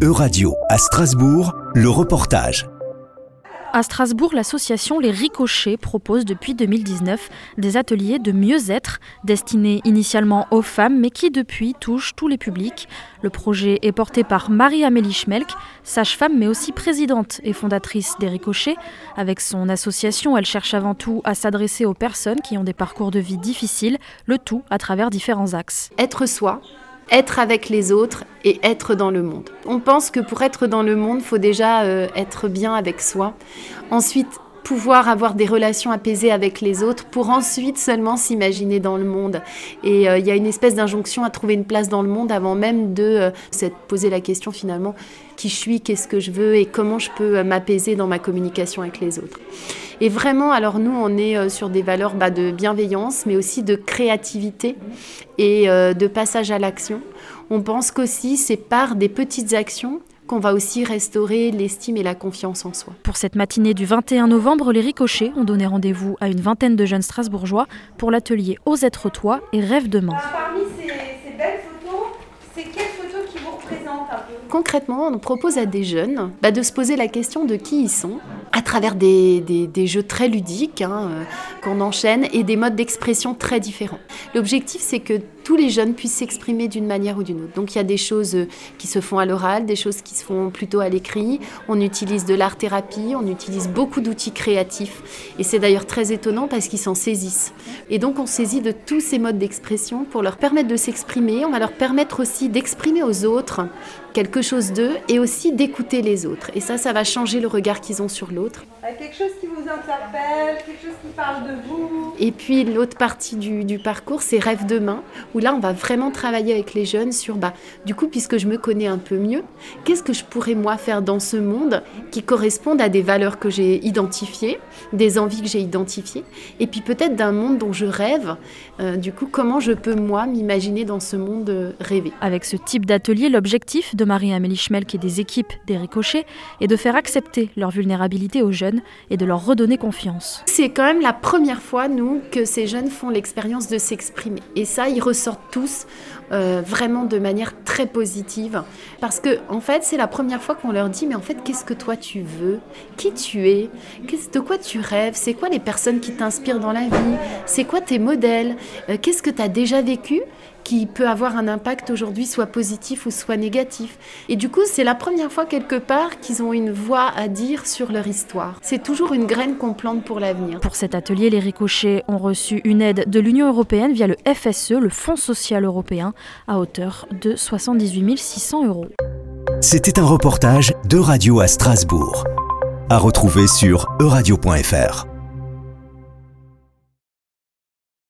Euradio à Strasbourg, le reportage. À Strasbourg, l'association Les Ricochets propose depuis 2019 des ateliers de mieux-être destinés initialement aux femmes mais qui depuis touchent tous les publics. Le projet est porté par Marie-Amélie Schmelk, sage-femme mais aussi présidente et fondatrice des Ricochets. Avec son association, elle cherche avant tout à s'adresser aux personnes qui ont des parcours de vie difficiles, le tout à travers différents axes. Être soi, être avec les autres et être dans le monde. On pense que pour être dans le monde, faut déjà euh, être bien avec soi. Ensuite, pouvoir avoir des relations apaisées avec les autres pour ensuite seulement s'imaginer dans le monde. Et euh, il y a une espèce d'injonction à trouver une place dans le monde avant même de euh, se poser la question finalement qui je suis, qu'est-ce que je veux et comment je peux m'apaiser dans ma communication avec les autres. Et vraiment, alors nous, on est euh, sur des valeurs bah, de bienveillance, mais aussi de créativité et euh, de passage à l'action. On pense qu'aussi, c'est par des petites actions qu'on va aussi restaurer l'estime et la confiance en soi. Pour cette matinée du 21 novembre, les ricochets ont donné rendez-vous à une vingtaine de jeunes strasbourgeois pour l'atelier Ose être toi et rêve demain. Parmi ces, ces belles photos, c'est quelle photo qui vous représente un peu? Concrètement, on propose à des jeunes bah, de se poser la question de qui ils sont à travers des, des, des jeux très ludiques hein, euh, qu'on enchaîne et des modes d'expression très différents. L'objectif, c'est que tous les jeunes puissent s'exprimer d'une manière ou d'une autre. Donc il y a des choses euh, qui se font à l'oral, des choses qui se font plutôt à l'écrit. On utilise de l'art-thérapie, on utilise beaucoup d'outils créatifs. Et c'est d'ailleurs très étonnant parce qu'ils s'en saisissent. Et donc on saisit de tous ces modes d'expression pour leur permettre de s'exprimer. On va leur permettre aussi d'exprimer aux autres quelque chose d'eux et aussi d'écouter les autres. Et ça, ça va changer le regard qu'ils ont sur l'autre. Quelque chose qui vous interpelle, quelque chose qui parle de vous. Et puis l'autre partie du, du parcours, c'est Rêve demain, où là, on va vraiment travailler avec les jeunes sur, bah, du coup, puisque je me connais un peu mieux, qu'est-ce que je pourrais moi faire dans ce monde qui correspondent à des valeurs que j'ai identifiées, des envies que j'ai identifiées, et puis peut-être d'un monde dont je rêve. Euh, du coup, comment je peux moi m'imaginer dans ce monde euh, rêvé? Avec ce type d'atelier, l'objectif de Marie-Amélie Schmelk et des équipes des ricochets est de faire accepter leur vulnérabilité aux jeunes et de leur redonner confiance. C'est quand même la première fois, nous, que ces jeunes font l'expérience de s'exprimer. Et ça, ils ressortent tous euh, vraiment de manière très positive. Parce que, en fait, c'est la première fois qu'on leur dit, mais en fait, qu'est-ce que toi tu veux? Qui tu es? De quoi tu rêves? C'est quoi les personnes qui t'inspirent dans la vie? C'est quoi tes modèles? Euh, Qu'est-ce que tu as déjà vécu qui peut avoir un impact aujourd'hui, soit positif ou soit négatif? Et du coup, c'est la première fois quelque part qu'ils ont une voix à dire sur leur histoire. C'est toujours une graine qu'on plante pour l'avenir. Pour cet atelier, les ricochets ont reçu une aide de l'Union européenne via le FSE, le Fonds social européen, à hauteur de 78 600 euros. C'était un reportage de Radio à Strasbourg. À retrouver sur euradio.fr.